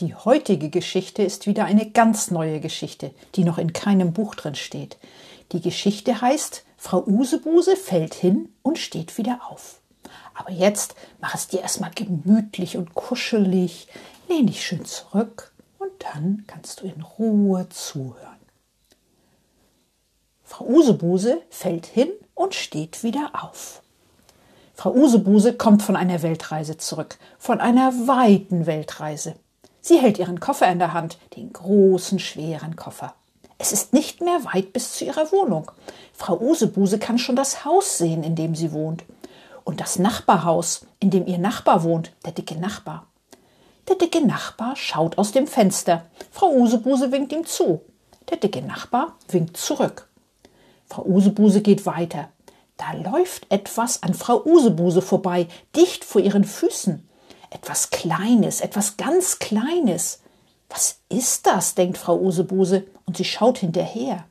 die heutige Geschichte ist wieder eine ganz neue Geschichte, die noch in keinem Buch drin steht. Die Geschichte heißt Frau Usebuse fällt hin und steht wieder auf. Aber jetzt mach es dir erstmal gemütlich und kuschelig, lehn dich schön zurück und dann kannst du in Ruhe zuhören. Frau Usebuse fällt hin und steht wieder auf. Frau Usebuse kommt von einer Weltreise zurück, von einer weiten Weltreise. Sie hält ihren Koffer in der Hand, den großen, schweren Koffer. Es ist nicht mehr weit bis zu ihrer Wohnung. Frau Usebuse kann schon das Haus sehen, in dem sie wohnt. Und das Nachbarhaus, in dem ihr Nachbar wohnt, der dicke Nachbar. Der dicke Nachbar schaut aus dem Fenster. Frau Usebuse winkt ihm zu. Der dicke Nachbar winkt zurück. Frau Usebuse geht weiter. Da läuft etwas an Frau Usebuse vorbei, dicht vor ihren Füßen etwas Kleines, etwas ganz Kleines. Was ist das? denkt Frau Usebuse und sie schaut hinterher.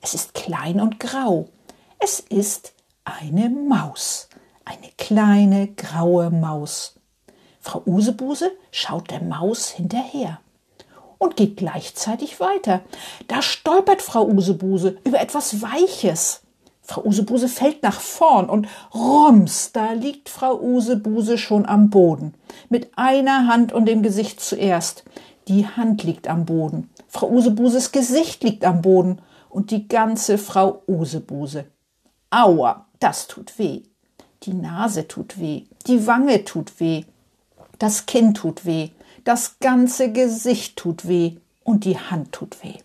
Es ist klein und grau. Es ist eine Maus, eine kleine graue Maus. Frau Usebuse schaut der Maus hinterher und geht gleichzeitig weiter. Da stolpert Frau Usebuse über etwas Weiches. Frau Usebuse fällt nach vorn und rums, da liegt Frau Usebuse schon am Boden. Mit einer Hand und dem Gesicht zuerst. Die Hand liegt am Boden. Frau Usebuses Gesicht liegt am Boden und die ganze Frau Usebuse. Aua, das tut weh. Die Nase tut weh, die Wange tut weh, das Kinn tut weh, das ganze Gesicht tut weh und die Hand tut weh.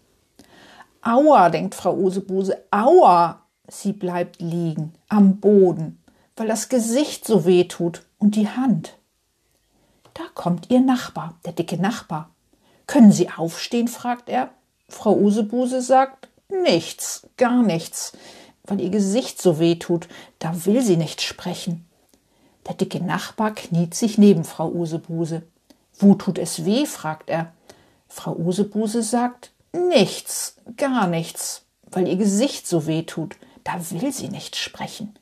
Aua, denkt Frau Usebuse, aua, Sie bleibt liegen, am Boden, weil das Gesicht so weh tut und die Hand. Da kommt ihr Nachbar, der dicke Nachbar. Können Sie aufstehen? fragt er. Frau Usebuse sagt nichts, gar nichts, weil ihr Gesicht so weh tut, da will sie nicht sprechen. Der dicke Nachbar kniet sich neben Frau Usebuse. Wo tut es weh? fragt er. Frau Usebuse sagt nichts, gar nichts, weil ihr Gesicht so weh tut, da will sie nicht sprechen.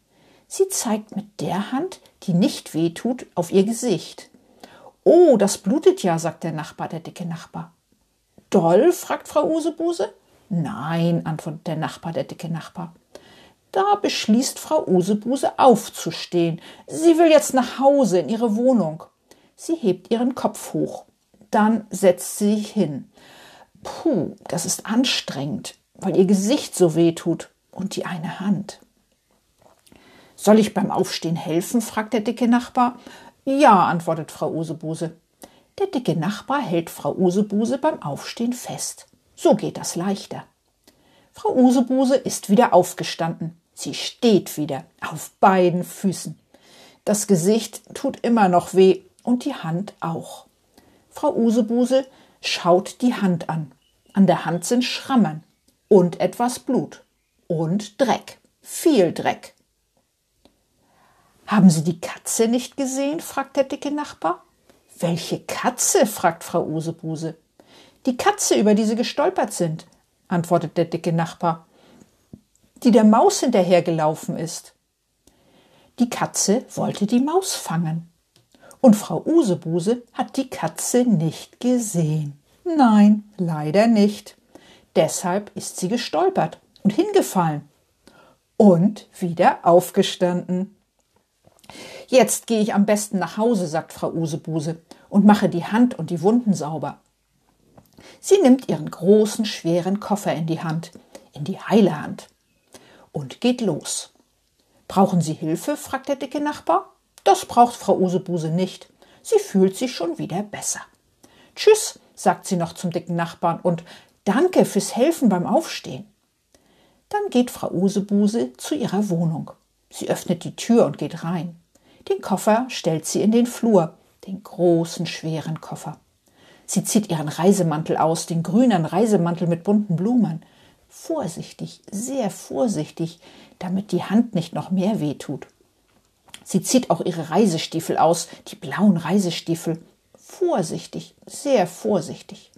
Sie zeigt mit der Hand, die nicht weh tut, auf ihr Gesicht. Oh, das blutet ja, sagt der Nachbar, der dicke Nachbar. Doll? fragt Frau Usebuse. Nein, antwortet der Nachbar, der dicke Nachbar. Da beschließt Frau Usebuse aufzustehen. Sie will jetzt nach Hause in ihre Wohnung. Sie hebt ihren Kopf hoch. Dann setzt sie sich hin. Puh, das ist anstrengend, weil ihr Gesicht so weh tut und die eine Hand. Soll ich beim Aufstehen helfen? fragt der dicke Nachbar. Ja, antwortet Frau Usebuse. Der dicke Nachbar hält Frau Usebuse beim Aufstehen fest. So geht das leichter. Frau Usebuse ist wieder aufgestanden. Sie steht wieder auf beiden Füßen. Das Gesicht tut immer noch weh und die Hand auch. Frau Usebuse schaut die Hand an. An der Hand sind Schrammen und etwas Blut und Dreck, viel Dreck. Haben Sie die Katze nicht gesehen? fragt der dicke Nachbar. Welche Katze? fragt Frau Usebuse. Die Katze, über die Sie gestolpert sind, antwortet der dicke Nachbar, die der Maus hinterhergelaufen ist. Die Katze wollte die Maus fangen. Und Frau Usebuse hat die Katze nicht gesehen. Nein, leider nicht. Deshalb ist sie gestolpert und hingefallen und wieder aufgestanden. Jetzt gehe ich am besten nach Hause, sagt Frau Usebuse, und mache die Hand und die Wunden sauber. Sie nimmt ihren großen, schweren Koffer in die Hand, in die heile Hand, und geht los. Brauchen Sie Hilfe? fragt der dicke Nachbar. Das braucht Frau Usebuse nicht. Sie fühlt sich schon wieder besser. Tschüss, sagt sie noch zum dicken Nachbarn und danke fürs Helfen beim Aufstehen. Dann geht Frau Usebuse zu ihrer Wohnung. Sie öffnet die Tür und geht rein. Den Koffer stellt sie in den Flur, den großen, schweren Koffer. Sie zieht ihren Reisemantel aus, den grünen Reisemantel mit bunten Blumen. Vorsichtig, sehr vorsichtig, damit die Hand nicht noch mehr wehtut. Sie zieht auch ihre Reisestiefel aus, die blauen Reisestiefel. Vorsichtig, sehr vorsichtig.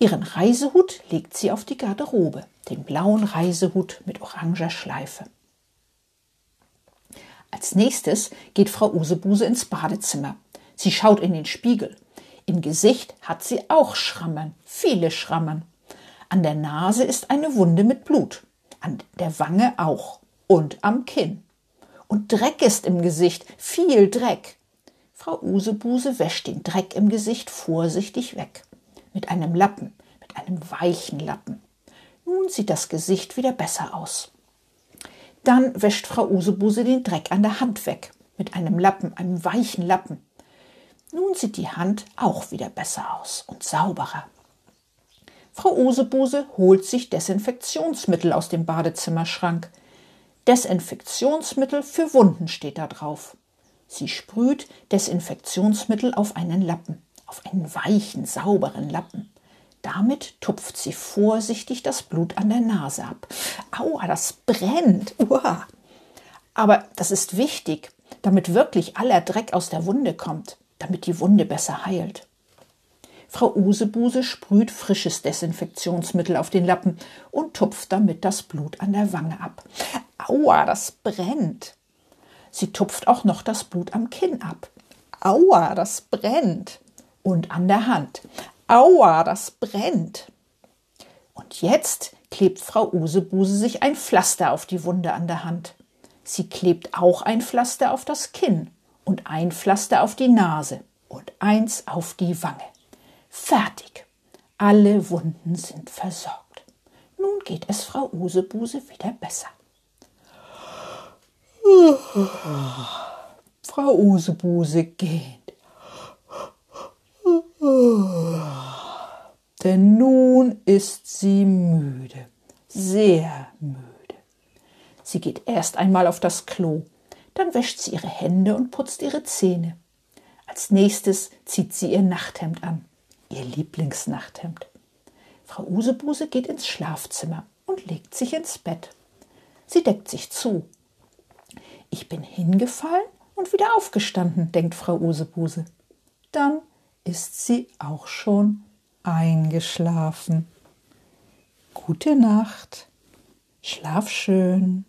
Ihren Reisehut legt sie auf die Garderobe, den blauen Reisehut mit oranger Schleife. Als nächstes geht Frau Usebuse ins Badezimmer. Sie schaut in den Spiegel. Im Gesicht hat sie auch Schrammen, viele Schrammen. An der Nase ist eine Wunde mit Blut, an der Wange auch und am Kinn. Und Dreck ist im Gesicht, viel Dreck. Frau Usebuse wäscht den Dreck im Gesicht vorsichtig weg. Mit einem Lappen, mit einem weichen Lappen. Nun sieht das Gesicht wieder besser aus. Dann wäscht Frau Usebuse den Dreck an der Hand weg. Mit einem Lappen, einem weichen Lappen. Nun sieht die Hand auch wieder besser aus und sauberer. Frau Usebuse holt sich Desinfektionsmittel aus dem Badezimmerschrank. Desinfektionsmittel für Wunden steht da drauf. Sie sprüht Desinfektionsmittel auf einen Lappen, auf einen weichen, sauberen Lappen. Damit tupft sie vorsichtig das Blut an der Nase ab. Aua, das brennt. Uah. Aber das ist wichtig, damit wirklich aller Dreck aus der Wunde kommt, damit die Wunde besser heilt. Frau Usebuse sprüht frisches Desinfektionsmittel auf den Lappen und tupft damit das Blut an der Wange ab. Aua, das brennt. Sie tupft auch noch das Blut am Kinn ab. Aua, das brennt. Und an der Hand. Aua, das brennt. Und jetzt klebt Frau Usebuse sich ein Pflaster auf die Wunde an der Hand. Sie klebt auch ein Pflaster auf das Kinn und ein Pflaster auf die Nase und eins auf die Wange. Fertig. Alle Wunden sind versorgt. Nun geht es Frau Usebuse wieder besser. Frau Usebuse geht. Denn nun ist sie müde, sehr müde. Sie geht erst einmal auf das Klo, dann wäscht sie ihre Hände und putzt ihre Zähne. Als nächstes zieht sie ihr Nachthemd an, ihr Lieblingsnachthemd. Frau Usebuse geht ins Schlafzimmer und legt sich ins Bett. Sie deckt sich zu. Ich bin hingefallen und wieder aufgestanden, denkt Frau Usebuse. Dann ist sie auch schon eingeschlafen. Gute Nacht, schlaf schön.